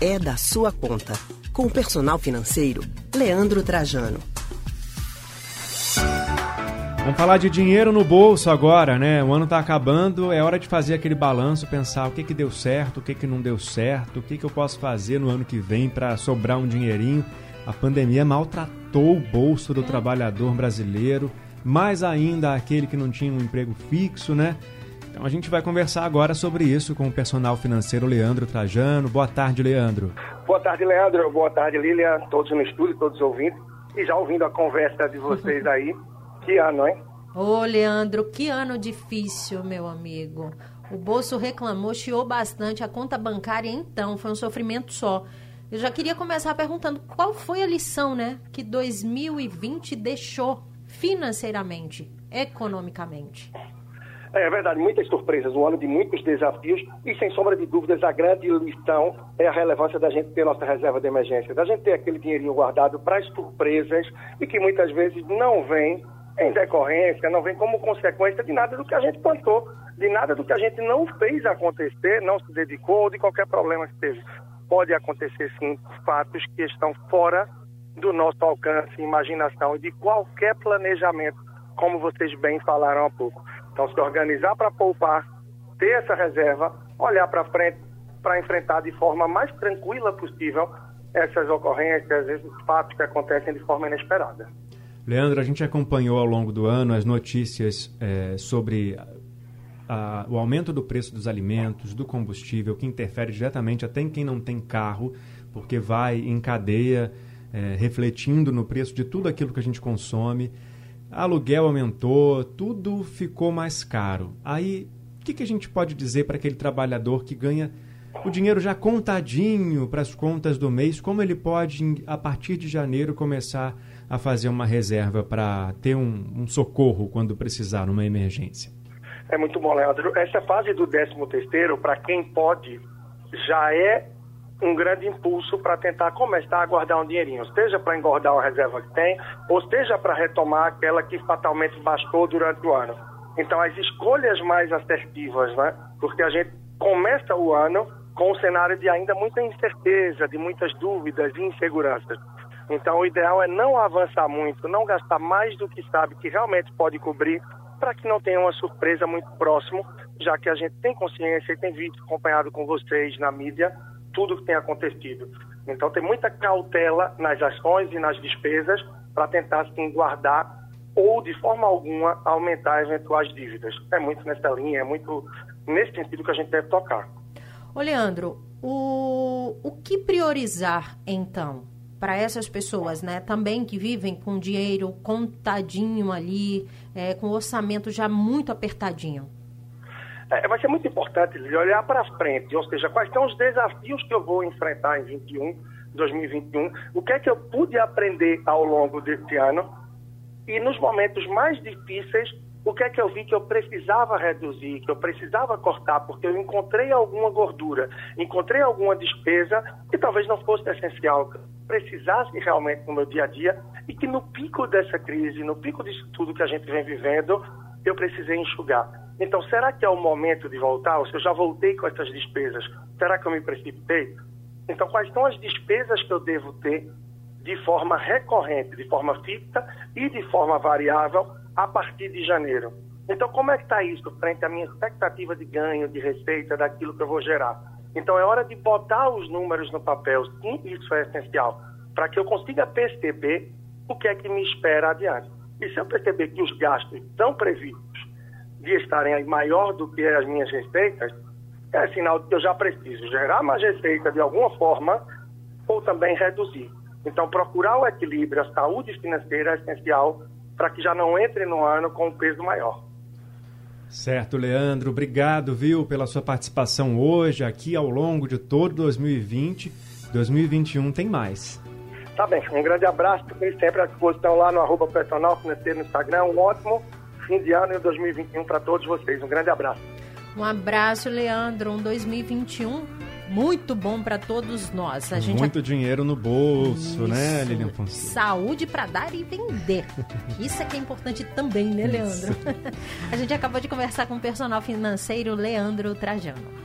é da sua conta. Com o personal financeiro, Leandro Trajano. Vamos falar de dinheiro no bolso agora, né? O ano está acabando, é hora de fazer aquele balanço, pensar o que, que deu certo, o que, que não deu certo, o que, que eu posso fazer no ano que vem para sobrar um dinheirinho. A pandemia maltratou o bolso do trabalhador brasileiro, mais ainda aquele que não tinha um emprego fixo, né? Então a gente vai conversar agora sobre isso com o personal financeiro Leandro Trajano. Boa tarde, Leandro. Boa tarde, Leandro. Boa tarde, Lilian. Todos no estúdio, todos ouvindo. E já ouvindo a conversa de vocês aí. Que ano, hein? Ô, Leandro, que ano difícil, meu amigo. O bolso reclamou, chiou bastante. A conta bancária, então, foi um sofrimento só. Eu já queria começar perguntando qual foi a lição, né, que 2020 deixou financeiramente, economicamente. É verdade, muitas surpresas, um ano de muitos desafios e, sem sombra de dúvidas, a grande lição é a relevância da gente ter nossa reserva de emergência, da gente ter aquele dinheirinho guardado para as surpresas e que muitas vezes não vem em decorrência, não vem como consequência de nada do que a gente plantou, de nada do que a gente não fez acontecer, não se dedicou ou de qualquer problema que teve. Pode acontecer, sim, fatos que estão fora do nosso alcance, imaginação e de qualquer planejamento, como vocês bem falaram há pouco. Então, se organizar para poupar, ter essa reserva, olhar para frente para enfrentar de forma mais tranquila possível essas ocorrências, esses fatos que acontecem de forma inesperada. Leandro, a gente acompanhou ao longo do ano as notícias é, sobre a, o aumento do preço dos alimentos, do combustível, que interfere diretamente até em quem não tem carro, porque vai em cadeia é, refletindo no preço de tudo aquilo que a gente consome aluguel aumentou, tudo ficou mais caro. Aí, o que, que a gente pode dizer para aquele trabalhador que ganha o dinheiro já contadinho para as contas do mês? Como ele pode, a partir de janeiro, começar a fazer uma reserva para ter um, um, socorro quando precisar, numa emergência? É muito bom, Leandro. Essa fase do 13 terceiro, para quem pode, já é um grande impulso para tentar começar a guardar um dinheirinho, seja para engordar uma reserva que tem, ou seja para retomar aquela que fatalmente bastou durante o ano. Então, as escolhas mais assertivas, né? Porque a gente começa o ano com um cenário de ainda muita incerteza, de muitas dúvidas e inseguranças. Então, o ideal é não avançar muito, não gastar mais do que sabe que realmente pode cobrir, para que não tenha uma surpresa muito próximo, já que a gente tem consciência e tem visto, acompanhado com vocês na mídia, tudo que tem acontecido. Então, tem muita cautela nas ações e nas despesas para tentar, assim, guardar ou, de forma alguma, aumentar eventuais dívidas. É muito nessa linha, é muito nesse sentido que a gente deve tocar. Ô, Leandro, o, o que priorizar, então, para essas pessoas, né, também que vivem com dinheiro contadinho ali, é, com orçamento já muito apertadinho? É, vai ser muito importante olhar para frente, ou seja, quais são os desafios que eu vou enfrentar em 21, 2021, o que é que eu pude aprender ao longo desse ano e nos momentos mais difíceis, o que é que eu vi que eu precisava reduzir, que eu precisava cortar, porque eu encontrei alguma gordura, encontrei alguma despesa que talvez não fosse essencial, que precisasse realmente no meu dia a dia e que no pico dessa crise, no pico disso tudo que a gente vem vivendo, eu precisei enxugar. Então, será que é o momento de voltar? Ou se eu já voltei com essas despesas, será que eu me precipitei? Então, quais são as despesas que eu devo ter de forma recorrente, de forma fixa e de forma variável a partir de janeiro? Então, como é que está isso frente à minha expectativa de ganho, de receita, daquilo que eu vou gerar? Então, é hora de botar os números no papel. Sim, isso é essencial, para que eu consiga perceber o que é que me espera adiante. E se eu perceber que os gastos estão previstos de estarem maior do que as minhas receitas, é sinal de que eu já preciso gerar mais receita de alguma forma ou também reduzir. Então, procurar o equilíbrio, a saúde financeira é essencial para que já não entre no ano com um peso maior. Certo, Leandro. Obrigado, viu, pela sua participação hoje, aqui ao longo de todo 2020. 2021 tem mais. Tá bem, um grande abraço, sempre à disposição lá no arroba personal financeiro no Instagram. Um ótimo fim de ano e 2021 para todos vocês. Um grande abraço. Um abraço, Leandro. Um 2021 muito bom para todos nós. A gente muito a... dinheiro no bolso, né, Isso. né, Lilian Fonseca? Saúde para dar e vender. Isso é que é importante também, né, Leandro? a gente acabou de conversar com o personal financeiro Leandro Trajano.